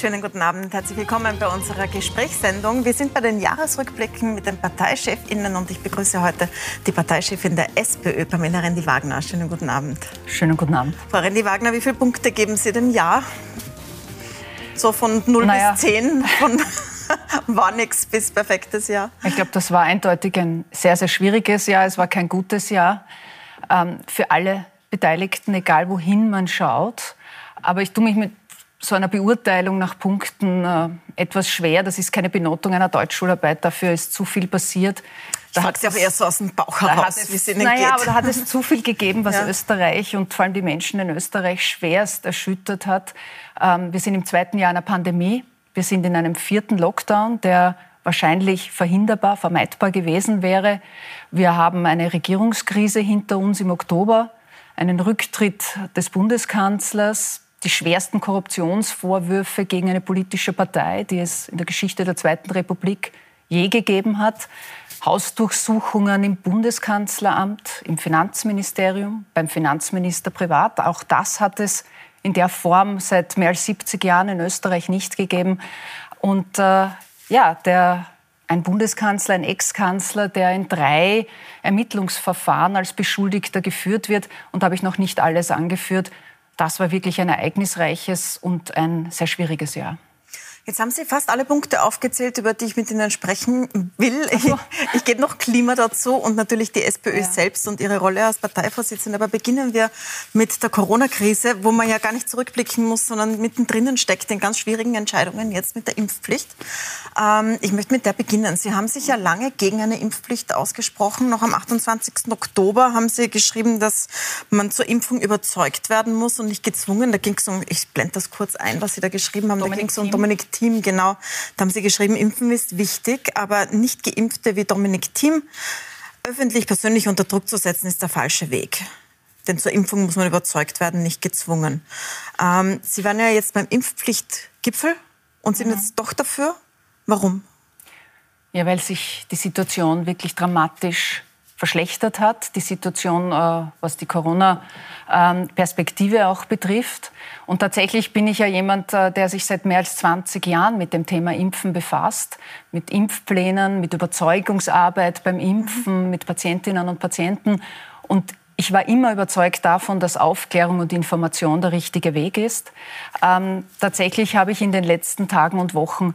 Schönen guten Abend, herzlich willkommen bei unserer Gesprächssendung. Wir sind bei den Jahresrückblicken mit den ParteichefInnen und ich begrüße heute die Parteichefin der SPÖ, Pamela Rendi-Wagner. Schönen guten Abend. Schönen guten Abend. Frau Rendi-Wagner, wie viele Punkte geben Sie dem Jahr? So von 0 naja. bis 10, von war nichts bis perfektes Jahr? Ich glaube, das war eindeutig ein sehr, sehr schwieriges Jahr. Es war kein gutes Jahr ähm, für alle Beteiligten, egal wohin man schaut. Aber ich tue mich mit so einer Beurteilung nach Punkten äh, etwas schwer. Das ist keine Benotung einer Deutschschularbeit. Dafür ist zu viel passiert. Da hat es auch eher so aus dem Bauch heraus, wie es Ihnen naja, geht. aber da hat es zu viel gegeben, was ja. Österreich und vor allem die Menschen in Österreich schwerst erschüttert hat. Ähm, wir sind im zweiten Jahr einer Pandemie. Wir sind in einem vierten Lockdown, der wahrscheinlich verhinderbar, vermeidbar gewesen wäre. Wir haben eine Regierungskrise hinter uns im Oktober, einen Rücktritt des Bundeskanzlers, die schwersten Korruptionsvorwürfe gegen eine politische Partei, die es in der Geschichte der Zweiten Republik je gegeben hat. Hausdurchsuchungen im Bundeskanzleramt, im Finanzministerium, beim Finanzminister privat. Auch das hat es in der Form seit mehr als 70 Jahren in Österreich nicht gegeben. Und äh, ja, der, ein Bundeskanzler, ein Ex-Kanzler, der in drei Ermittlungsverfahren als Beschuldigter geführt wird. Und da habe ich noch nicht alles angeführt das war wirklich ein ereignisreiches und ein sehr schwieriges Jahr. Jetzt haben Sie fast alle Punkte aufgezählt, über die ich mit Ihnen sprechen will. Ich, ich gebe noch Klima dazu und natürlich die SPÖ ja. selbst und ihre Rolle als Parteivorsitzende. Aber beginnen wir mit der Corona-Krise, wo man ja gar nicht zurückblicken muss, sondern mittendrin steckt in ganz schwierigen Entscheidungen jetzt mit der Impfpflicht. Ähm, ich möchte mit der beginnen. Sie haben sich ja lange gegen eine Impfpflicht ausgesprochen. Noch am 28. Oktober haben Sie geschrieben, dass man zur Impfung überzeugt werden muss und nicht gezwungen. Da ging es um, ich blende das kurz ein, was Sie da geschrieben haben. Dominik da ging es um Dominik Thiem, genau. Da haben Sie geschrieben, Impfen ist wichtig, aber nicht Geimpfte wie Dominik Thiem öffentlich persönlich unter Druck zu setzen, ist der falsche Weg. Denn zur Impfung muss man überzeugt werden, nicht gezwungen. Ähm, Sie waren ja jetzt beim Impfpflichtgipfel und sind mhm. jetzt doch dafür. Warum? Ja, weil sich die Situation wirklich dramatisch verschlechtert hat, die Situation, äh, was die Corona-Perspektive auch betrifft. Und tatsächlich bin ich ja jemand, äh, der sich seit mehr als 20 Jahren mit dem Thema Impfen befasst, mit Impfplänen, mit Überzeugungsarbeit beim Impfen, mit Patientinnen und Patienten. Und ich war immer überzeugt davon, dass Aufklärung und Information der richtige Weg ist. Ähm, tatsächlich habe ich in den letzten Tagen und Wochen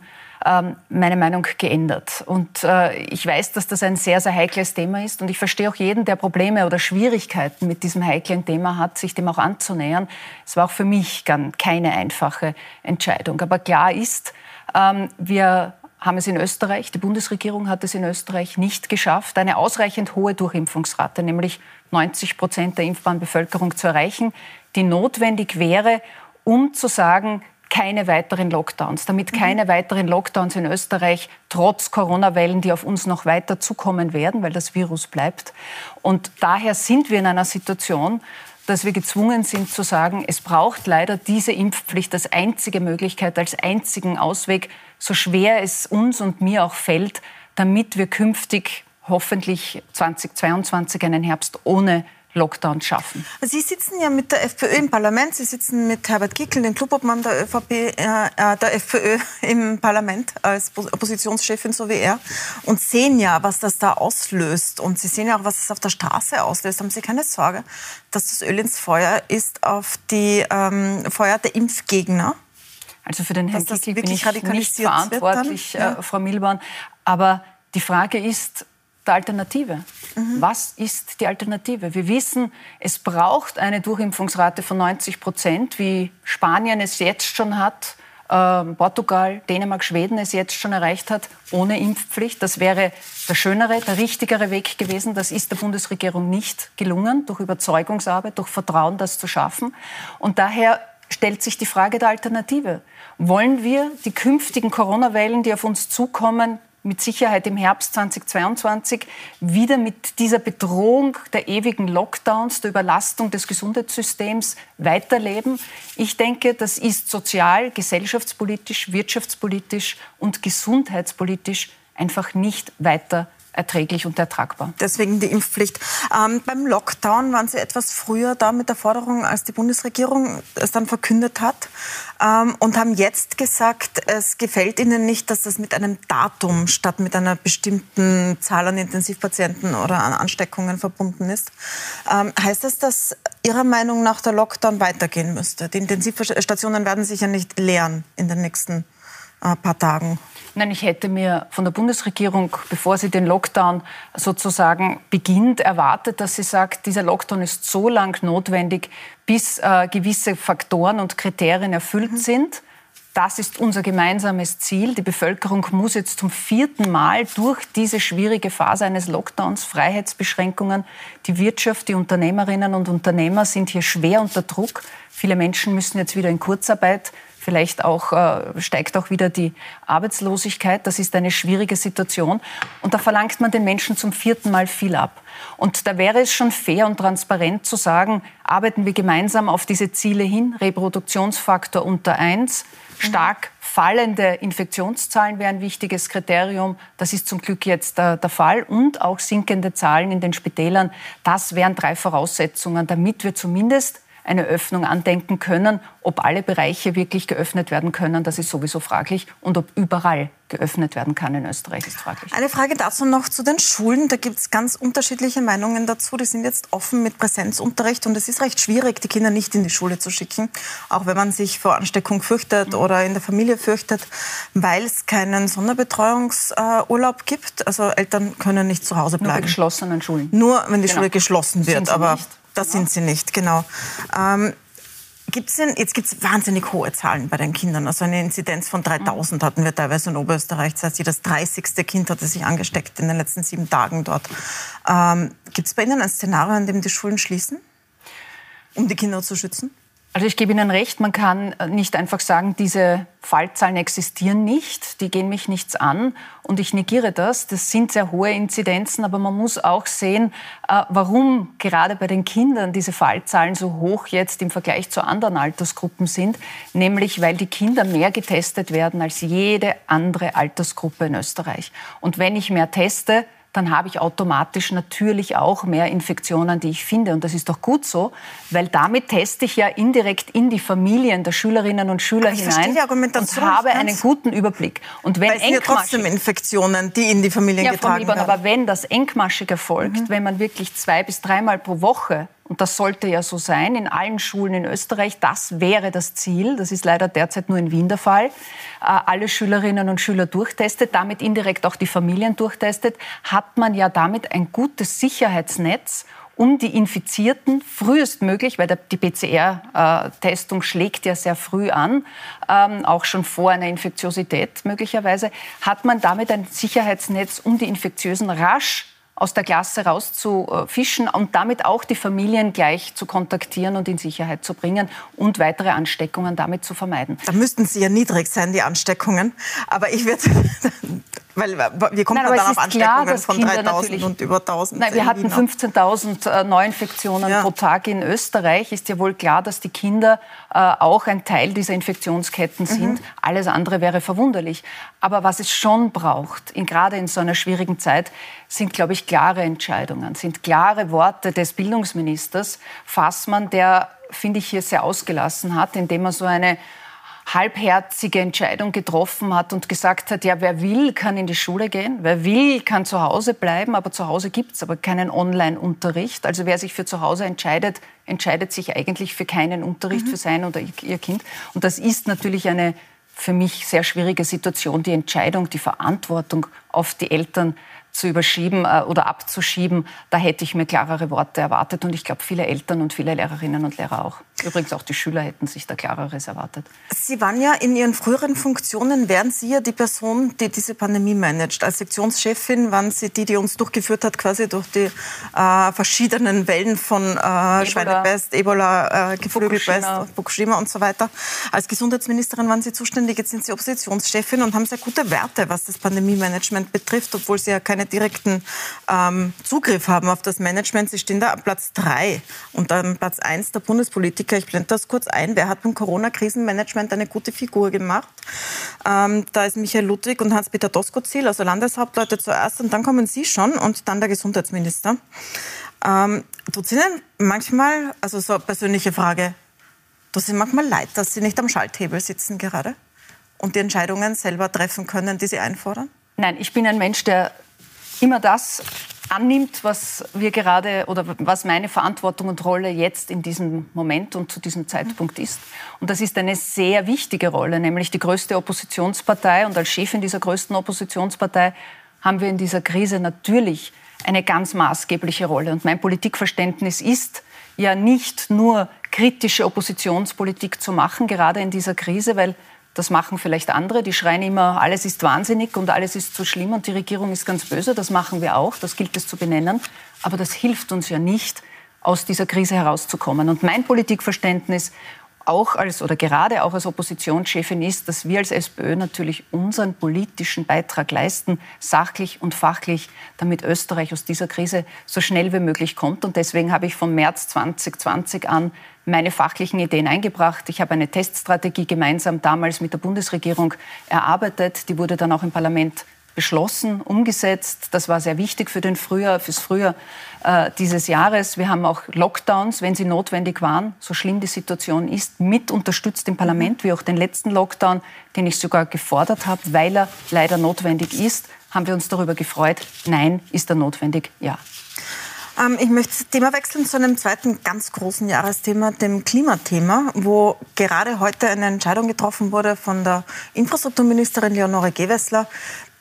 meine Meinung geändert. Und äh, ich weiß, dass das ein sehr, sehr heikles Thema ist. Und ich verstehe auch jeden, der Probleme oder Schwierigkeiten mit diesem heiklen Thema hat, sich dem auch anzunähern. Es war auch für mich keine einfache Entscheidung. Aber klar ist, ähm, wir haben es in Österreich, die Bundesregierung hat es in Österreich nicht geschafft, eine ausreichend hohe Durchimpfungsrate, nämlich 90 Prozent der impfbaren Bevölkerung zu erreichen, die notwendig wäre, um zu sagen, keine weiteren Lockdowns, damit mhm. keine weiteren Lockdowns in Österreich trotz Corona-Wellen, die auf uns noch weiter zukommen werden, weil das Virus bleibt. Und daher sind wir in einer Situation, dass wir gezwungen sind zu sagen, es braucht leider diese Impfpflicht als einzige Möglichkeit, als einzigen Ausweg, so schwer es uns und mir auch fällt, damit wir künftig hoffentlich 2022 einen Herbst ohne Lockdown schaffen. Sie sitzen ja mit der FPÖ im Parlament. Sie sitzen mit Herbert Kickl, dem Clubobmann der, ÖVP, äh, äh der FPÖ im Parlament als Oppositionschefin, so wie er, und sehen ja, was das da auslöst. Und Sie sehen ja auch, was es auf der Straße auslöst. Haben Sie keine Sorge, dass das Öl ins Feuer ist auf die ähm, Feuer der Impfgegner? Also für den Herrn Kickl bin ich nicht verantwortlich, ja. äh, Frau Milborn. Aber die Frage ist, der Alternative. Mhm. Was ist die Alternative? Wir wissen, es braucht eine Durchimpfungsrate von 90 Prozent, wie Spanien es jetzt schon hat, äh, Portugal, Dänemark, Schweden es jetzt schon erreicht hat, ohne Impfpflicht. Das wäre der schönere, der richtigere Weg gewesen. Das ist der Bundesregierung nicht gelungen, durch Überzeugungsarbeit, durch Vertrauen das zu schaffen. Und daher stellt sich die Frage der Alternative. Wollen wir die künftigen Corona-Wellen, die auf uns zukommen, mit Sicherheit im Herbst 2022 wieder mit dieser Bedrohung der ewigen Lockdowns, der Überlastung des Gesundheitssystems weiterleben. Ich denke, das ist sozial, gesellschaftspolitisch, wirtschaftspolitisch und gesundheitspolitisch einfach nicht weiter erträglich und ertragbar. Deswegen die Impfpflicht. Ähm, beim Lockdown waren Sie etwas früher da mit der Forderung, als die Bundesregierung es dann verkündet hat ähm, und haben jetzt gesagt, es gefällt Ihnen nicht, dass das mit einem Datum statt mit einer bestimmten Zahl an Intensivpatienten oder an Ansteckungen verbunden ist. Ähm, heißt das, dass Ihrer Meinung nach der Lockdown weitergehen müsste? Die Intensivstationen werden sich ja nicht leeren in den nächsten äh, paar Tagen. Nein, ich hätte mir von der Bundesregierung, bevor sie den Lockdown sozusagen beginnt, erwartet, dass sie sagt, dieser Lockdown ist so lang notwendig, bis äh, gewisse Faktoren und Kriterien erfüllt mhm. sind. Das ist unser gemeinsames Ziel. Die Bevölkerung muss jetzt zum vierten Mal durch diese schwierige Phase eines Lockdowns, Freiheitsbeschränkungen, die Wirtschaft, die Unternehmerinnen und Unternehmer sind hier schwer unter Druck. Viele Menschen müssen jetzt wieder in Kurzarbeit Vielleicht auch, äh, steigt auch wieder die Arbeitslosigkeit. Das ist eine schwierige Situation. Und da verlangt man den Menschen zum vierten Mal viel ab. Und da wäre es schon fair und transparent zu sagen, arbeiten wir gemeinsam auf diese Ziele hin. Reproduktionsfaktor unter eins. Stark fallende Infektionszahlen wäre ein wichtiges Kriterium. Das ist zum Glück jetzt äh, der Fall. Und auch sinkende Zahlen in den Spitälern. Das wären drei Voraussetzungen, damit wir zumindest eine Öffnung andenken können. Ob alle Bereiche wirklich geöffnet werden können, das ist sowieso fraglich. Und ob überall geöffnet werden kann in Österreich, ist fraglich. Eine Frage dazu noch zu den Schulen. Da gibt es ganz unterschiedliche Meinungen dazu. Die sind jetzt offen mit Präsenzunterricht und es ist recht schwierig, die Kinder nicht in die Schule zu schicken, auch wenn man sich vor Ansteckung fürchtet mhm. oder in der Familie fürchtet, weil es keinen Sonderbetreuungsurlaub gibt. Also Eltern können nicht zu Hause bleiben. Nur geschlossenen Schulen. Nur wenn die genau. Schule geschlossen wird, aber nicht. Das sind sie nicht, genau. Ähm, Gibt's denn, jetzt gibt es wahnsinnig hohe Zahlen bei den Kindern. Also eine Inzidenz von 3000 hatten wir teilweise in Oberösterreich. Das heißt, jedes 30. Kind hatte sich angesteckt in den letzten sieben Tagen dort. Ähm, gibt es bei Ihnen ein Szenario, in dem die Schulen schließen, um die Kinder zu schützen? Also ich gebe Ihnen recht, man kann nicht einfach sagen, diese Fallzahlen existieren nicht, die gehen mich nichts an und ich negiere das. Das sind sehr hohe Inzidenzen, aber man muss auch sehen, äh, warum gerade bei den Kindern diese Fallzahlen so hoch jetzt im Vergleich zu anderen Altersgruppen sind, nämlich weil die Kinder mehr getestet werden als jede andere Altersgruppe in Österreich. Und wenn ich mehr teste, dann habe ich automatisch natürlich auch mehr Infektionen, die ich finde. Und das ist doch gut so, weil damit teste ich ja indirekt in die Familien der Schülerinnen und Schüler hinein und habe einen guten Überblick. Und wenn es ja trotzdem Infektionen, die in die Familien ja, getragen Liban, werden. Aber wenn das engmaschig erfolgt, mhm. wenn man wirklich zwei bis dreimal pro Woche und das sollte ja so sein in allen Schulen in Österreich. Das wäre das Ziel. Das ist leider derzeit nur in Wien der Fall. Äh, alle Schülerinnen und Schüler durchtestet, damit indirekt auch die Familien durchtestet, hat man ja damit ein gutes Sicherheitsnetz, um die Infizierten frühestmöglich, weil die PCR-Testung schlägt ja sehr früh an, ähm, auch schon vor einer Infektiosität möglicherweise, hat man damit ein Sicherheitsnetz, um die Infektiösen rasch aus der Klasse rauszufischen und damit auch die Familien gleich zu kontaktieren und in Sicherheit zu bringen und weitere Ansteckungen damit zu vermeiden. Da müssten sie ja niedrig sein, die Ansteckungen. Aber ich würde Weil wir kommen Nein, dann auf Ansteckungen klar, von 3.000 und über 1.000. Nein, wir hatten 15.000 äh, Neuinfektionen ja. pro Tag in Österreich. Ist ja wohl klar, dass die Kinder äh, auch ein Teil dieser Infektionsketten mhm. sind. Mhm. Alles andere wäre verwunderlich. Aber was es schon braucht, in, gerade in so einer schwierigen Zeit, sind, glaube ich, klare Entscheidungen, sind klare Worte des Bildungsministers Fassmann, der, finde ich, hier sehr ausgelassen hat, indem er so eine halbherzige Entscheidung getroffen hat und gesagt hat, ja, wer will, kann in die Schule gehen, wer will, kann zu Hause bleiben, aber zu Hause gibt es aber keinen Online-Unterricht. Also wer sich für zu Hause entscheidet, entscheidet sich eigentlich für keinen Unterricht mhm. für sein oder ihr Kind. Und das ist natürlich eine für mich sehr schwierige Situation, die Entscheidung, die Verantwortung auf die Eltern zu überschieben äh, oder abzuschieben, da hätte ich mir klarere Worte erwartet. Und ich glaube, viele Eltern und viele Lehrerinnen und Lehrer auch. Übrigens auch die Schüler hätten sich da klareres erwartet. Sie waren ja in Ihren früheren Funktionen, wären Sie ja die Person, die diese Pandemie managt. Als Sektionschefin waren Sie die, die uns durchgeführt hat, quasi durch die äh, verschiedenen Wellen von äh. Schweinepest, Ebola, äh, Geflügelpest, Fukushima. Fukushima und so weiter. Als Gesundheitsministerin waren Sie zuständig. Jetzt sind Sie Oppositionschefin und haben sehr gute Werte, was das Pandemie-Management betrifft, obwohl Sie ja keine keine direkten ähm, Zugriff haben auf das Management. Sie stehen da am Platz drei und am Platz eins der Bundespolitiker. Ich blende das kurz ein. Wer hat beim Corona-Krisenmanagement eine gute Figur gemacht? Ähm, da ist Michael Ludwig und Hans-Peter Doskozil, also Landeshauptleute zuerst und dann kommen Sie schon und dann der Gesundheitsminister. Ähm, tut es Ihnen manchmal, also so eine persönliche Frage, tut Ihnen manchmal leid, dass Sie nicht am Schalthebel sitzen gerade und die Entscheidungen selber treffen können, die Sie einfordern? Nein, ich bin ein Mensch, der immer das annimmt, was wir gerade oder was meine Verantwortung und Rolle jetzt in diesem Moment und zu diesem Zeitpunkt ist. Und das ist eine sehr wichtige Rolle, nämlich die größte Oppositionspartei. Und als Chefin dieser größten Oppositionspartei haben wir in dieser Krise natürlich eine ganz maßgebliche Rolle. Und mein Politikverständnis ist ja nicht nur kritische Oppositionspolitik zu machen, gerade in dieser Krise, weil das machen vielleicht andere, die schreien immer, alles ist wahnsinnig und alles ist zu schlimm und die Regierung ist ganz böse. Das machen wir auch, das gilt es zu benennen. Aber das hilft uns ja nicht, aus dieser Krise herauszukommen. Und mein Politikverständnis auch als oder gerade auch als Oppositionschefin ist, dass wir als SPÖ natürlich unseren politischen Beitrag leisten, sachlich und fachlich, damit Österreich aus dieser Krise so schnell wie möglich kommt. Und deswegen habe ich vom März 2020 an meine fachlichen Ideen eingebracht. Ich habe eine Teststrategie gemeinsam damals mit der Bundesregierung erarbeitet. Die wurde dann auch im Parlament beschlossen, umgesetzt. Das war sehr wichtig für den Frühjahr, fürs Frühjahr äh, dieses Jahres. Wir haben auch Lockdowns, wenn sie notwendig waren, so schlimm die Situation ist, mit unterstützt im Parlament, wie auch den letzten Lockdown, den ich sogar gefordert habe, weil er leider notwendig ist. Haben wir uns darüber gefreut? Nein, ist er notwendig? Ja. Ähm, ich möchte das Thema wechseln zu einem zweiten ganz großen Jahresthema, dem Klimathema, wo gerade heute eine Entscheidung getroffen wurde von der Infrastrukturministerin Leonore Gewessler,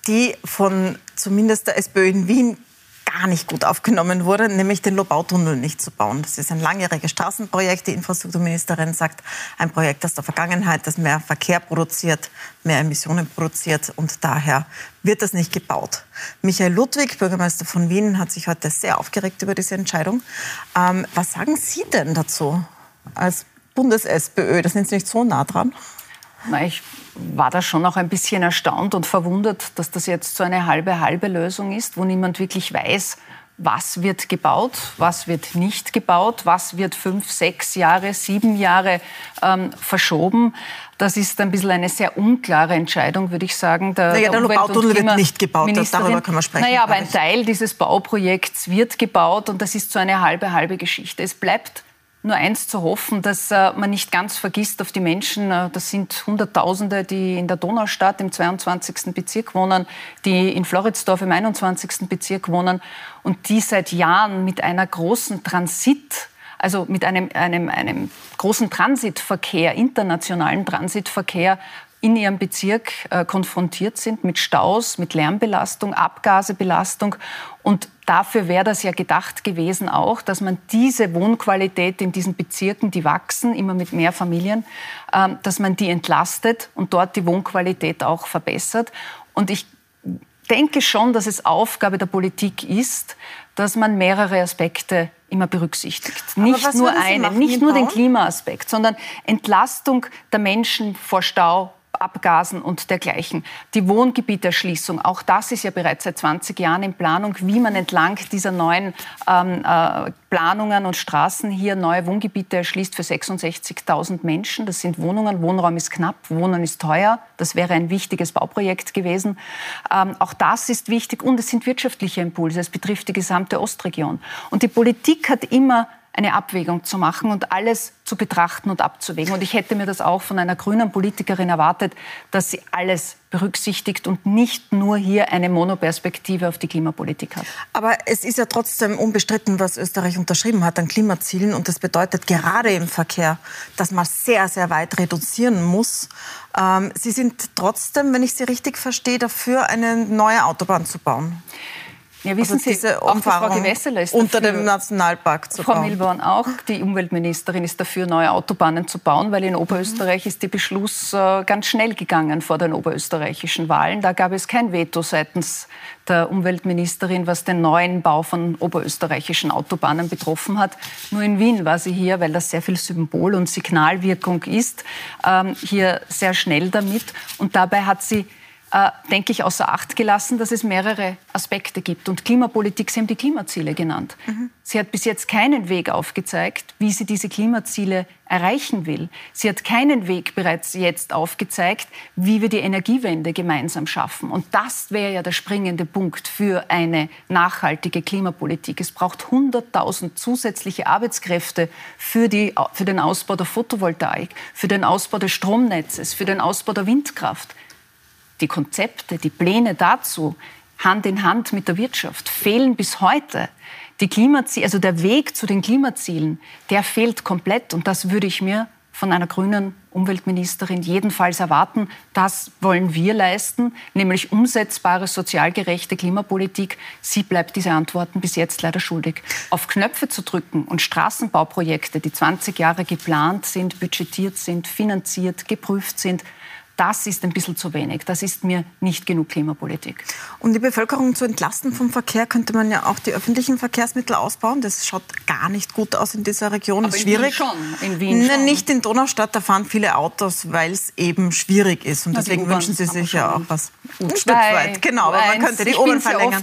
die von zumindest der SPÖ in Wien gar nicht gut aufgenommen wurde, nämlich den Lobautunnel nicht zu bauen. Das ist ein langjähriges Straßenprojekt. Die Infrastrukturministerin sagt, ein Projekt aus der Vergangenheit, das mehr Verkehr produziert, mehr Emissionen produziert und daher wird das nicht gebaut. Michael Ludwig, Bürgermeister von Wien, hat sich heute sehr aufgeregt über diese Entscheidung. Ähm, was sagen Sie denn dazu als Bundes-SPÖ? Das sind Sie nicht so nah dran. Na, ich war da schon auch ein bisschen erstaunt und verwundert, dass das jetzt so eine halbe halbe Lösung ist, wo niemand wirklich weiß, was wird gebaut, was wird nicht gebaut, was wird fünf, sechs Jahre, sieben Jahre ähm, verschoben. Das ist ein bisschen eine sehr unklare Entscheidung, würde ich sagen. Der, naja, der, der Bautunnel wird nicht gebaut, darüber können wir sprechen. Naja, aber ein Teil dieses Bauprojekts wird gebaut und das ist so eine halbe, halbe Geschichte. Es bleibt nur eins zu hoffen, dass äh, man nicht ganz vergisst auf die Menschen. Äh, das sind Hunderttausende, die in der Donaustadt im 22. Bezirk wohnen, die in Floridsdorf im 21. Bezirk wohnen und die seit Jahren mit einer großen Transit also mit einem, einem, einem großen Transitverkehr, internationalen Transitverkehr in ihrem Bezirk äh, konfrontiert sind mit Staus, mit Lärmbelastung, Abgasebelastung. Und dafür wäre das ja gedacht gewesen auch, dass man diese Wohnqualität in diesen Bezirken, die wachsen, immer mit mehr Familien, äh, dass man die entlastet und dort die Wohnqualität auch verbessert. Und ich denke schon, dass es Aufgabe der Politik ist, dass man mehrere Aspekte immer berücksichtigt. Nicht nur einen, nicht nur den Klimaaspekt, sondern Entlastung der Menschen vor Stau, Abgasen und dergleichen. Die Wohngebieterschließung, auch das ist ja bereits seit 20 Jahren in Planung, wie man entlang dieser neuen ähm, äh, Planungen und Straßen hier neue Wohngebiete erschließt für 66.000 Menschen. Das sind Wohnungen, Wohnraum ist knapp, Wohnen ist teuer. Das wäre ein wichtiges Bauprojekt gewesen. Ähm, auch das ist wichtig und es sind wirtschaftliche Impulse. Es betrifft die gesamte Ostregion. Und die Politik hat immer eine Abwägung zu machen und alles zu betrachten und abzuwägen. Und ich hätte mir das auch von einer grünen Politikerin erwartet, dass sie alles berücksichtigt und nicht nur hier eine Monoperspektive auf die Klimapolitik hat. Aber es ist ja trotzdem unbestritten, was Österreich unterschrieben hat an Klimazielen. Und das bedeutet gerade im Verkehr, dass man sehr, sehr weit reduzieren muss. Ähm, sie sind trotzdem, wenn ich Sie richtig verstehe, dafür, eine neue Autobahn zu bauen. Ja, wissen also Sie, Frau Gewässeler ist unter dafür, dem Nationalpark zu Frau bauen. Frau Milborn auch, die Umweltministerin ist dafür, neue Autobahnen zu bauen, weil in Oberösterreich ist der Beschluss äh, ganz schnell gegangen vor den oberösterreichischen Wahlen. Da gab es kein Veto seitens der Umweltministerin, was den neuen Bau von oberösterreichischen Autobahnen betroffen hat. Nur in Wien war sie hier, weil das sehr viel Symbol- und Signalwirkung ist, ähm, hier sehr schnell damit. Und dabei hat sie äh, denke ich, außer Acht gelassen, dass es mehrere Aspekte gibt. Und Klimapolitik, Sie haben die Klimaziele genannt. Mhm. Sie hat bis jetzt keinen Weg aufgezeigt, wie sie diese Klimaziele erreichen will. Sie hat keinen Weg bereits jetzt aufgezeigt, wie wir die Energiewende gemeinsam schaffen. Und das wäre ja der springende Punkt für eine nachhaltige Klimapolitik. Es braucht 100.000 zusätzliche Arbeitskräfte für, die, für den Ausbau der Photovoltaik, für den Ausbau des Stromnetzes, für den Ausbau der Windkraft die Konzepte, die Pläne dazu Hand in Hand mit der Wirtschaft fehlen bis heute. Die Klimaziele, also der Weg zu den Klimazielen, der fehlt komplett und das würde ich mir von einer grünen Umweltministerin jedenfalls erwarten. Das wollen wir leisten, nämlich umsetzbare, sozial gerechte Klimapolitik. Sie bleibt diese Antworten bis jetzt leider schuldig. Auf Knöpfe zu drücken und Straßenbauprojekte, die 20 Jahre geplant sind, budgetiert sind, finanziert, geprüft sind, das ist ein bisschen zu wenig. Das ist mir nicht genug Klimapolitik. Um die Bevölkerung zu entlasten vom Verkehr, könnte man ja auch die öffentlichen Verkehrsmittel ausbauen. Das schaut gar nicht gut aus in dieser Region. Aber das ist schwierig. Wien schon. In Wien schon. Nicht in Donaustadt, da fahren viele Autos, weil es eben schwierig ist. Und Na, deswegen wünschen Sie sich ja auch was. Ein Stück weit, genau. Aber man könnte die U-Bahn verlängern.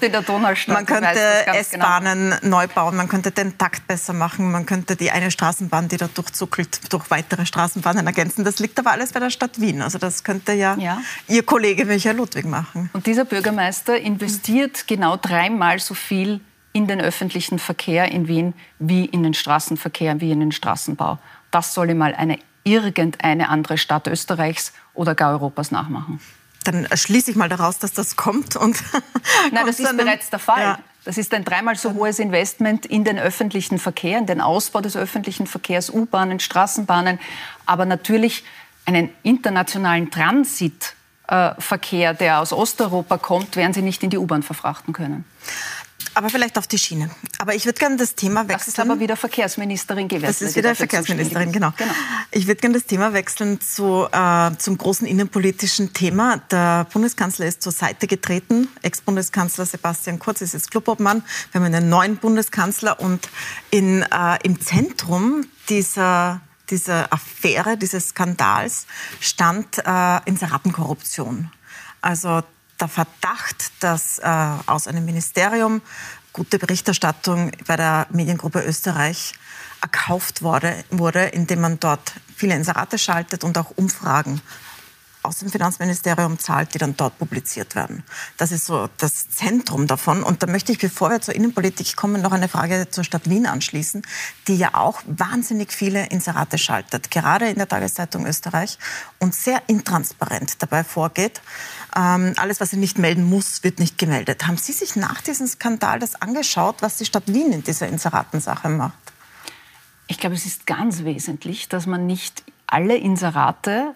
Man könnte genau. S-Bahnen genau. neu bauen, man könnte den Takt besser machen, man könnte die eine Straßenbahn, die da durchzuckelt, durch weitere Straßenbahnen ergänzen. Das liegt aber alles bei der Stadt Wien. Also das könnte ja, ja. Ihr Kollege Michael Ludwig machen. Und dieser Bürgermeister investiert genau dreimal so viel in den öffentlichen Verkehr in Wien wie in den Straßenverkehr, wie in den Straßenbau. Das soll mal eine irgendeine andere Stadt Österreichs oder gar Europas nachmachen. Dann schließe ich mal daraus, dass das kommt. Und Nein, das ist bereits der Fall. Ja. Das ist ein dreimal so hohes Investment in den öffentlichen Verkehr, in den Ausbau des öffentlichen Verkehrs, U-Bahnen, Straßenbahnen, aber natürlich einen internationalen Transitverkehr, der aus Osteuropa kommt, werden Sie nicht in die U-Bahn verfrachten können. Aber vielleicht auf die Schiene. Aber ich würde gerne das Thema wechseln. Das ist aber wieder Verkehrsministerin gewesen. Das ist wieder Verkehrsministerin, genau. genau. Ich würde gerne das Thema wechseln zu, äh, zum großen innenpolitischen Thema. Der Bundeskanzler ist zur Seite getreten. Ex-Bundeskanzler Sebastian Kurz ist jetzt Clubobmann. Wir haben einen neuen Bundeskanzler und in, äh, im Zentrum dieser dieser Affäre, dieses Skandals, stand äh, Inseratenkorruption. Also der Verdacht, dass äh, aus einem Ministerium gute Berichterstattung bei der Mediengruppe Österreich erkauft wurde, wurde, indem man dort viele Inserate schaltet und auch Umfragen aus dem Finanzministerium zahlt, die dann dort publiziert werden. Das ist so das Zentrum davon. Und da möchte ich, bevor wir zur Innenpolitik kommen, noch eine Frage zur Stadt Wien anschließen, die ja auch wahnsinnig viele Inserate schaltet, gerade in der Tageszeitung Österreich und sehr intransparent dabei vorgeht. Ähm, alles, was sie nicht melden muss, wird nicht gemeldet. Haben Sie sich nach diesem Skandal das angeschaut, was die Stadt Wien in dieser Inseratensache macht? Ich glaube, es ist ganz wesentlich, dass man nicht alle Inserate,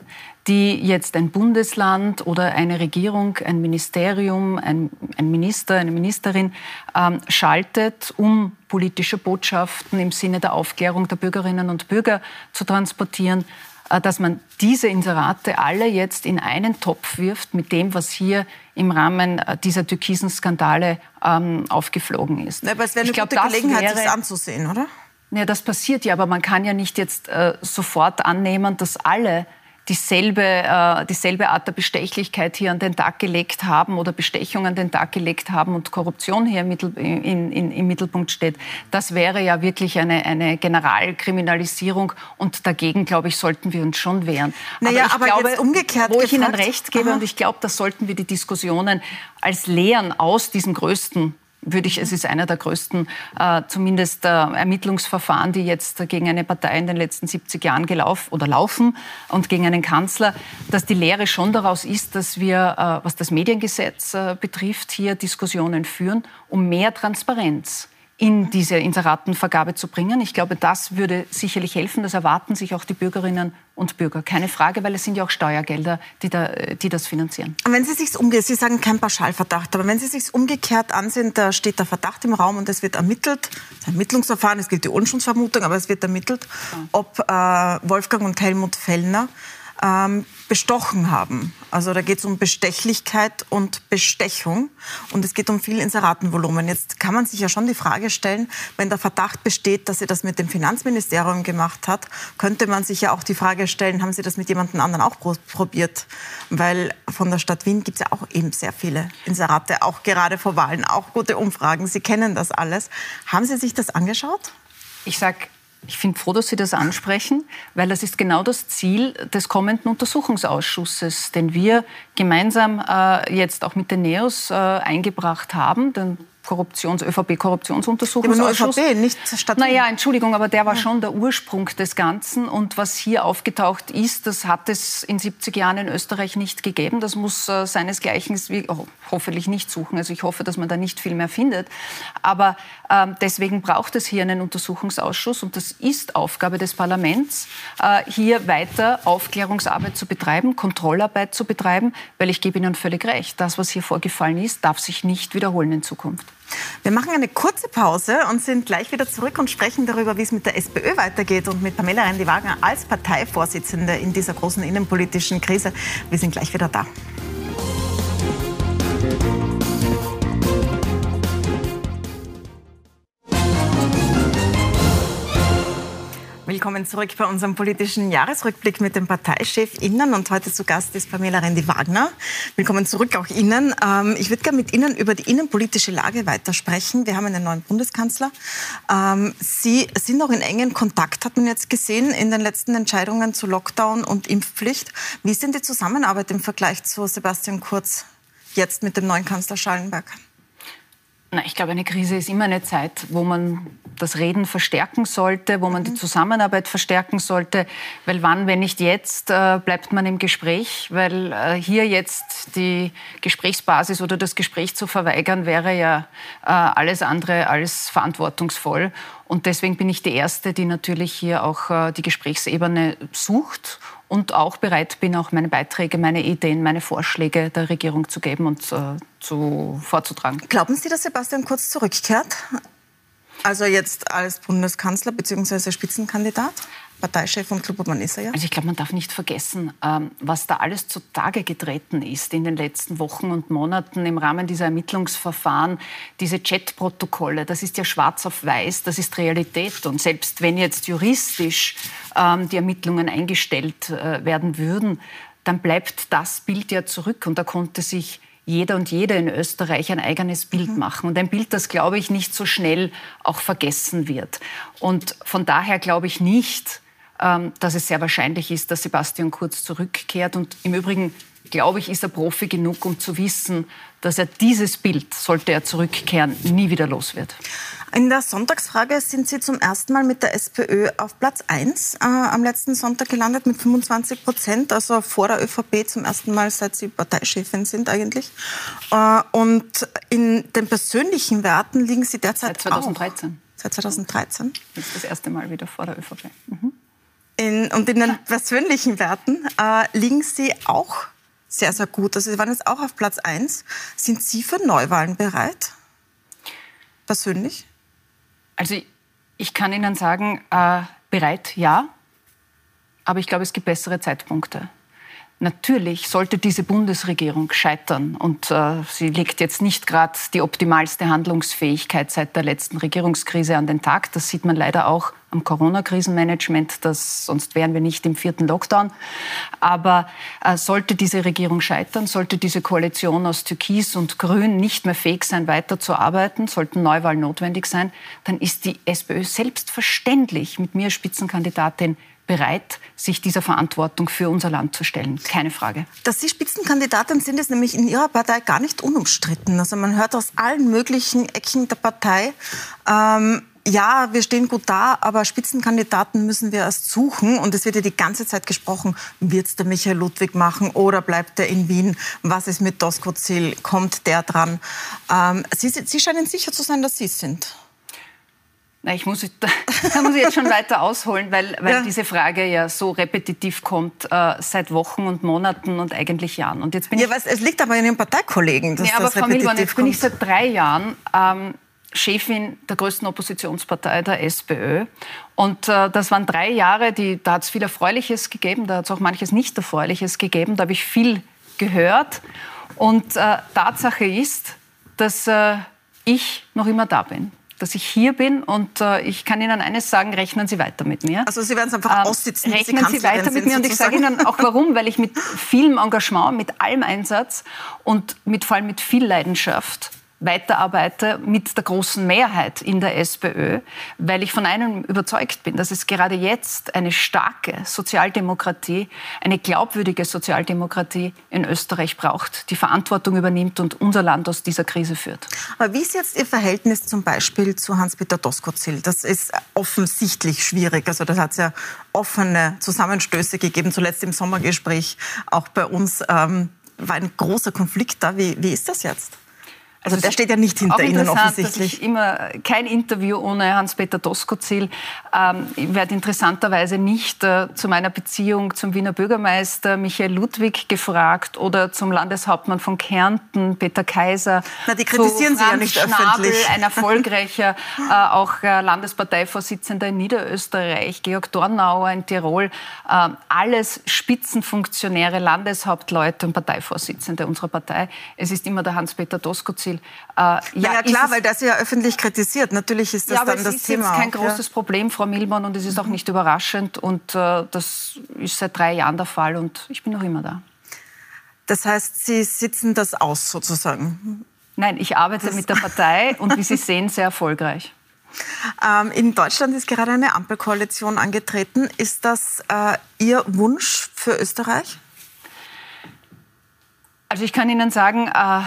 die jetzt ein Bundesland oder eine Regierung, ein Ministerium, ein, ein Minister, eine Ministerin ähm, schaltet, um politische Botschaften im Sinne der Aufklärung der Bürgerinnen und Bürger zu transportieren, äh, dass man diese Inserate alle jetzt in einen Topf wirft mit dem, was hier im Rahmen äh, dieser türkisen Skandale ähm, aufgeflogen ist. Ja, aber es wäre eine ich gute glaub, Gelegenheit, das anzusehen, oder? Ja, das passiert ja, aber man kann ja nicht jetzt äh, sofort annehmen, dass alle dieselbe, äh, dieselbe Art der Bestechlichkeit hier an den Tag gelegt haben oder Bestechung an den Tag gelegt haben und Korruption hier im, Mittel, in, in, im Mittelpunkt steht. Das wäre ja wirklich eine, eine Generalkriminalisierung und dagegen, glaube ich, sollten wir uns schon wehren. Naja, aber, ich aber glaube, umgekehrt wo ich gefragt, Ihnen recht gebe Aha. und ich glaube, da sollten wir die Diskussionen als Lehren aus diesem größten würde ich, es ist einer der größten, äh, zumindest äh, Ermittlungsverfahren, die jetzt gegen eine Partei in den letzten 70 Jahren gelaufen oder laufen und gegen einen Kanzler, dass die Lehre schon daraus ist, dass wir, äh, was das Mediengesetz äh, betrifft, hier Diskussionen führen, um mehr Transparenz in diese Inseratenvergabe zu bringen. Ich glaube, das würde sicherlich helfen. Das erwarten sich auch die Bürgerinnen und Bürger. Keine Frage, weil es sind ja auch Steuergelder, die, da, die das finanzieren. Und wenn Sie sich umgehen, Sie sagen kein Pauschalverdacht, aber wenn Sie sich umgekehrt ansehen, da steht der Verdacht im Raum und es wird ermittelt, das Ermittlungsverfahren, es gilt die Unschuldsvermutung, aber es wird ermittelt, ob äh, Wolfgang und Helmut Fellner ähm, bestochen haben. Also da geht es um Bestechlichkeit und Bestechung und es geht um viel Inseratenvolumen. Jetzt kann man sich ja schon die Frage stellen, wenn der Verdacht besteht, dass sie das mit dem Finanzministerium gemacht hat, könnte man sich ja auch die Frage stellen, haben sie das mit jemandem anderen auch probiert? Weil von der Stadt Wien gibt es ja auch eben sehr viele Inserate, auch gerade vor Wahlen, auch gute Umfragen. Sie kennen das alles. Haben Sie sich das angeschaut? Ich sage ich bin froh, dass Sie das ansprechen, weil das ist genau das Ziel des kommenden Untersuchungsausschusses, den wir gemeinsam äh, jetzt auch mit den NEOS äh, eingebracht haben. Den Korruptions ÖVP-Korruptionsuntersuchungsausschuss. ÖVP, nicht Stadt Naja, Entschuldigung, aber der war schon der Ursprung des Ganzen. Und was hier aufgetaucht ist, das hat es in 70 Jahren in Österreich nicht gegeben. Das muss äh, seinesgleichen oh, hoffentlich nicht suchen. Also ich hoffe, dass man da nicht viel mehr findet. Aber ähm, deswegen braucht es hier einen Untersuchungsausschuss. Und das ist Aufgabe des Parlaments, äh, hier weiter Aufklärungsarbeit zu betreiben, Kontrollarbeit zu betreiben. Weil ich gebe Ihnen völlig recht, das, was hier vorgefallen ist, darf sich nicht wiederholen in Zukunft. Wir machen eine kurze Pause und sind gleich wieder zurück und sprechen darüber, wie es mit der SPÖ weitergeht und mit Pamela Rendi-Wagner als Parteivorsitzende in dieser großen innenpolitischen Krise. Wir sind gleich wieder da. Willkommen zurück bei unserem politischen Jahresrückblick mit dem Parteichef Ihnen. Und heute zu Gast ist Pamela Rendi-Wagner. Willkommen zurück auch Ihnen. Ähm, ich würde gerne mit Ihnen über die innenpolitische Lage weitersprechen. Wir haben einen neuen Bundeskanzler. Ähm, Sie sind auch in engen Kontakt, hat man jetzt gesehen, in den letzten Entscheidungen zu Lockdown und Impfpflicht. Wie ist denn die Zusammenarbeit im Vergleich zu Sebastian Kurz jetzt mit dem neuen Kanzler Schallenberg? Na, ich glaube, eine Krise ist immer eine Zeit, wo man das Reden verstärken sollte, wo man die mhm. Zusammenarbeit verstärken sollte. Weil wann, wenn nicht jetzt, äh, bleibt man im Gespräch. Weil äh, hier jetzt die Gesprächsbasis oder das Gespräch zu verweigern, wäre ja äh, alles andere als verantwortungsvoll. Und deswegen bin ich die Erste, die natürlich hier auch die Gesprächsebene sucht und auch bereit bin, auch meine Beiträge, meine Ideen, meine Vorschläge der Regierung zu geben und äh, zu, vorzutragen. Glauben Sie, dass Sebastian Kurz zurückkehrt? Also jetzt als Bundeskanzler bzw. Spitzenkandidat? Parteichef und Klubobmann ist er ja. Also ich glaube, man darf nicht vergessen, ähm, was da alles zutage getreten ist in den letzten Wochen und Monaten im Rahmen dieser Ermittlungsverfahren. Diese Chatprotokolle, das ist ja schwarz auf weiß, das ist Realität. Und selbst wenn jetzt juristisch ähm, die Ermittlungen eingestellt äh, werden würden, dann bleibt das Bild ja zurück. Und da konnte sich jeder und jede in Österreich ein eigenes Bild mhm. machen. Und ein Bild, das, glaube ich, nicht so schnell auch vergessen wird. Und von daher glaube ich nicht, dass es sehr wahrscheinlich ist, dass Sebastian Kurz zurückkehrt. Und im Übrigen, glaube ich, ist er Profi genug, um zu wissen, dass er dieses Bild, sollte er zurückkehren, nie wieder los wird. In der Sonntagsfrage sind Sie zum ersten Mal mit der SPÖ auf Platz 1 äh, am letzten Sonntag gelandet mit 25 Prozent, also vor der ÖVP zum ersten Mal, seit Sie Parteichefin sind eigentlich. Äh, und in den persönlichen Werten liegen Sie derzeit Seit 2013. Auch. Seit 2013. Das ist das erste Mal wieder vor der ÖVP. Mhm. In, und in den persönlichen Werten äh, liegen Sie auch sehr, sehr gut. Also Sie waren jetzt auch auf Platz 1. Sind Sie für Neuwahlen bereit? Persönlich? Also ich kann Ihnen sagen, äh, bereit ja, aber ich glaube, es gibt bessere Zeitpunkte. Natürlich sollte diese Bundesregierung scheitern und äh, sie legt jetzt nicht gerade die optimalste Handlungsfähigkeit seit der letzten Regierungskrise an den Tag. Das sieht man leider auch am Corona-Krisenmanagement, sonst wären wir nicht im vierten Lockdown. Aber äh, sollte diese Regierung scheitern, sollte diese Koalition aus Türkis und Grün nicht mehr fähig sein, weiterzuarbeiten, sollten Neuwahlen notwendig sein, dann ist die SPÖ selbstverständlich mit mir Spitzenkandidatin bereit, sich dieser Verantwortung für unser Land zu stellen. Keine Frage. Dass Sie Spitzenkandidatin sind, ist nämlich in Ihrer Partei gar nicht unumstritten. Also man hört aus allen möglichen Ecken der Partei, ähm, ja, wir stehen gut da, aber Spitzenkandidaten müssen wir erst suchen. Und es wird ja die ganze Zeit gesprochen, wird es der Michael Ludwig machen oder bleibt er in Wien? Was ist mit Doskozil? Kommt der dran? Ähm, Sie, Sie scheinen sicher zu sein, dass Sie es sind. Na, ich muss, da muss ich jetzt schon weiter ausholen, weil, weil ja. diese Frage ja so repetitiv kommt äh, seit Wochen und Monaten und eigentlich Jahren. Und jetzt bin ja, ich, was, es liegt aber in Ihren Parteikollegen, dass ja, aber das Frau Milborn, jetzt kommt. bin ich seit drei Jahren ähm, Chefin der größten Oppositionspartei, der SPÖ. Und äh, das waren drei Jahre, die, da hat es viel Erfreuliches gegeben, da hat es auch manches nicht Erfreuliches gegeben. Da habe ich viel gehört. Und äh, Tatsache ist, dass äh, ich noch immer da bin dass ich hier bin und äh, ich kann Ihnen eines sagen, rechnen Sie weiter mit mir. Also Sie werden es einfach ähm, aussitzen. Rechnen Sie, Sie weiter mit mir und ich sage Ihnen auch warum, weil ich mit vielem Engagement, mit allem Einsatz und mit, vor allem mit viel Leidenschaft weiterarbeite mit der großen Mehrheit in der SPÖ, weil ich von einem überzeugt bin, dass es gerade jetzt eine starke Sozialdemokratie, eine glaubwürdige Sozialdemokratie in Österreich braucht, die Verantwortung übernimmt und unser Land aus dieser Krise führt. Aber wie ist jetzt Ihr Verhältnis zum Beispiel zu Hans-Peter Doskozil? Das ist offensichtlich schwierig. Also das hat es ja offene Zusammenstöße gegeben, zuletzt im Sommergespräch auch bei uns. Ähm, war ein großer Konflikt da. Wie, wie ist das jetzt? Also der steht ja nicht hinter Ihnen offensichtlich. Dass ich immer kein Interview ohne Hans-Peter Doskozil. Ähm, ich werde interessanterweise nicht äh, zu meiner Beziehung zum Wiener Bürgermeister Michael Ludwig gefragt oder zum Landeshauptmann von Kärnten, Peter Kaiser. Na, die kritisieren Sie ja nicht Schnabel, öffentlich. ein erfolgreicher, äh, auch äh, Landesparteivorsitzender in Niederösterreich, Georg Dornauer in Tirol. Äh, alles Spitzenfunktionäre, Landeshauptleute und Parteivorsitzende unserer Partei. Es ist immer der Hans-Peter Doskozil Beispiel. Äh, ja, ja klar, weil das ja öffentlich kritisiert. Natürlich ist das ja, dann das Thema. Das ist kein auch, großes ja. Problem, Frau Milborn, und es ist auch nicht überraschend. Und äh, das ist seit drei Jahren der Fall und ich bin noch immer da. Das heißt, Sie sitzen das aus sozusagen? Nein, ich arbeite das mit der Partei und wie Sie sehen, sehr erfolgreich. Ähm, in Deutschland ist gerade eine Ampelkoalition angetreten. Ist das äh, Ihr Wunsch für Österreich? Also ich kann Ihnen sagen, äh,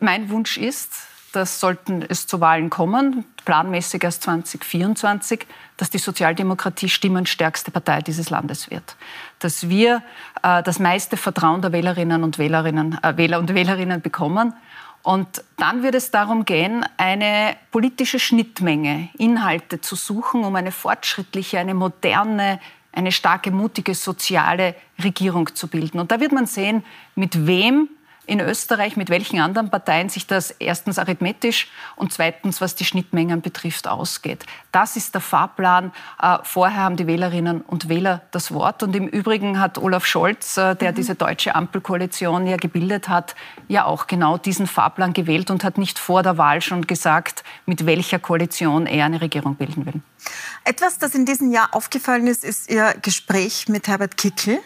mein Wunsch ist, dass sollten es zu Wahlen kommen, planmäßig erst 2024, dass die Sozialdemokratie stimmenstärkste Partei dieses Landes wird. Dass wir äh, das meiste Vertrauen der Wählerinnen und Wählerinnen, äh, Wähler und Wählerinnen bekommen. Und dann wird es darum gehen, eine politische Schnittmenge, Inhalte zu suchen, um eine fortschrittliche, eine moderne, eine starke, mutige, soziale Regierung zu bilden. Und da wird man sehen, mit wem in Österreich, mit welchen anderen Parteien sich das erstens arithmetisch und zweitens, was die Schnittmengen betrifft, ausgeht. Das ist der Fahrplan. Äh, vorher haben die Wählerinnen und Wähler das Wort. Und im Übrigen hat Olaf Scholz, äh, der mhm. diese deutsche Ampelkoalition ja gebildet hat, ja auch genau diesen Fahrplan gewählt und hat nicht vor der Wahl schon gesagt, mit welcher Koalition er eine Regierung bilden will. Etwas, das in diesem Jahr aufgefallen ist, ist Ihr Gespräch mit Herbert Kickl.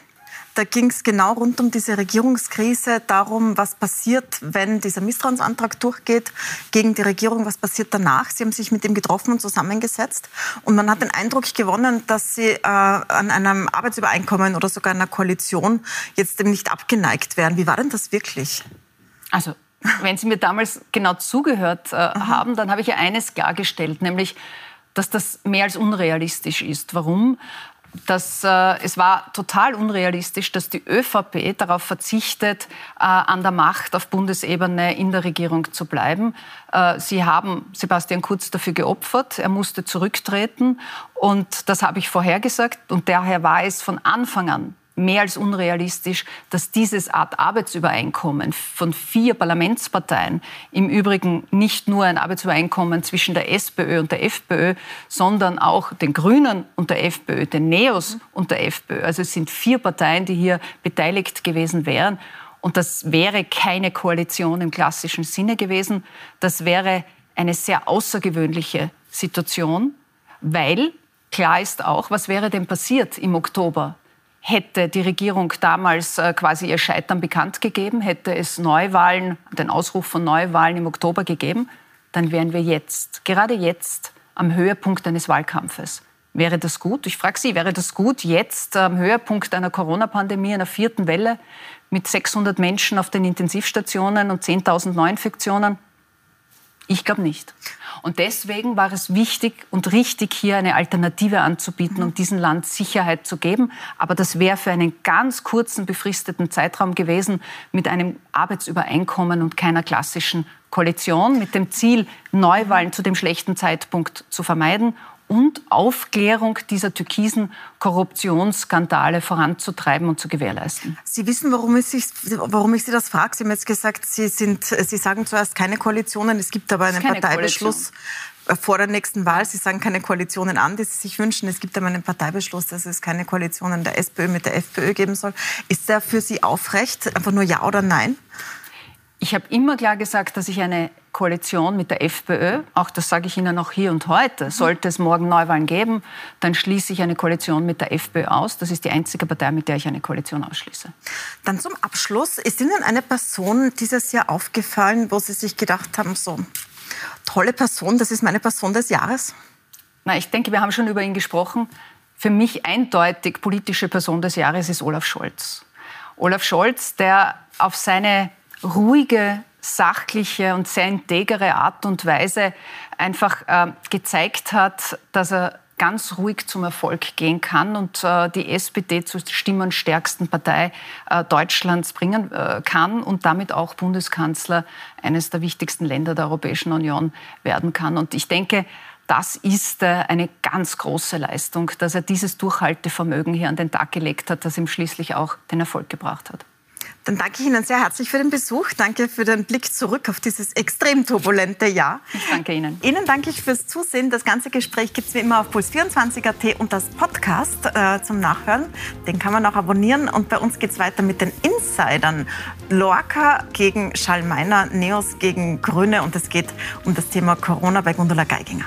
Da ging es genau rund um diese Regierungskrise, darum, was passiert, wenn dieser Misstrauensantrag durchgeht gegen die Regierung, was passiert danach. Sie haben sich mit ihm getroffen und zusammengesetzt. Und man hat den Eindruck gewonnen, dass Sie äh, an einem Arbeitsübereinkommen oder sogar einer Koalition jetzt dem nicht abgeneigt wären. Wie war denn das wirklich? Also wenn Sie mir damals genau zugehört äh, haben, dann habe ich ja eines klargestellt, nämlich, dass das mehr als unrealistisch ist. Warum? Dass äh, es war total unrealistisch, dass die ÖVP darauf verzichtet, äh, an der Macht auf Bundesebene in der Regierung zu bleiben. Äh, sie haben Sebastian Kurz dafür geopfert. Er musste zurücktreten. Und das habe ich vorhergesagt. Und daher war es von Anfang an mehr als unrealistisch, dass dieses Art Arbeitsübereinkommen von vier Parlamentsparteien, im Übrigen nicht nur ein Arbeitsübereinkommen zwischen der SPÖ und der FPÖ, sondern auch den Grünen und der FPÖ, den Neos und der FPÖ. Also es sind vier Parteien, die hier beteiligt gewesen wären. Und das wäre keine Koalition im klassischen Sinne gewesen. Das wäre eine sehr außergewöhnliche Situation, weil klar ist auch, was wäre denn passiert im Oktober Hätte die Regierung damals äh, quasi ihr Scheitern bekannt gegeben, hätte es Neuwahlen, den Ausruf von Neuwahlen im Oktober gegeben, dann wären wir jetzt, gerade jetzt, am Höhepunkt eines Wahlkampfes. Wäre das gut? Ich frage Sie, wäre das gut, jetzt am Höhepunkt einer Corona-Pandemie, einer vierten Welle, mit 600 Menschen auf den Intensivstationen und 10.000 Neuinfektionen? Ich glaube nicht. Und deswegen war es wichtig und richtig, hier eine Alternative anzubieten und diesem Land Sicherheit zu geben. Aber das wäre für einen ganz kurzen, befristeten Zeitraum gewesen mit einem Arbeitsübereinkommen und keiner klassischen Koalition mit dem Ziel, Neuwahlen zu dem schlechten Zeitpunkt zu vermeiden und Aufklärung dieser türkisen Korruptionsskandale voranzutreiben und zu gewährleisten. Sie wissen, warum ich, warum ich Sie das frage. Sie haben jetzt gesagt, Sie, sind, Sie sagen zuerst keine Koalitionen, es gibt aber einen Parteibeschluss. Koalition vor der nächsten Wahl. Sie sagen keine Koalitionen an, die Sie sich wünschen. Es gibt aber einen Parteibeschluss, dass es keine Koalitionen der SPÖ mit der FPÖ geben soll. Ist der für Sie aufrecht? Einfach nur Ja oder Nein? Ich habe immer klar gesagt, dass ich eine Koalition mit der FPÖ, auch das sage ich Ihnen auch hier und heute, sollte es morgen Neuwahlen geben, dann schließe ich eine Koalition mit der FPÖ aus. Das ist die einzige Partei, mit der ich eine Koalition ausschließe. Dann zum Abschluss. Ist Ihnen eine Person dieses Jahr aufgefallen, wo Sie sich gedacht haben, so, tolle Person, das ist meine Person des Jahres? Na, ich denke, wir haben schon über ihn gesprochen. Für mich eindeutig politische Person des Jahres ist Olaf Scholz. Olaf Scholz, der auf seine ruhige, sachliche und sehr integere Art und Weise einfach äh, gezeigt hat, dass er ganz ruhig zum Erfolg gehen kann und äh, die SPD zur stimmenstärksten Partei äh, Deutschlands bringen äh, kann und damit auch Bundeskanzler eines der wichtigsten Länder der Europäischen Union werden kann. Und ich denke, das ist äh, eine ganz große Leistung, dass er dieses Durchhaltevermögen hier an den Tag gelegt hat, das ihm schließlich auch den Erfolg gebracht hat. Dann danke ich Ihnen sehr herzlich für den Besuch. Danke für den Blick zurück auf dieses extrem turbulente Jahr. Ich danke Ihnen. Ihnen danke ich fürs Zusehen. Das ganze Gespräch gibt es wie immer auf Puls24.at und das Podcast äh, zum Nachhören. Den kann man auch abonnieren. Und bei uns geht es weiter mit den Insidern. Lorca gegen Schallmeiner, Neos gegen Grüne und es geht um das Thema Corona bei Gundula Geiginger.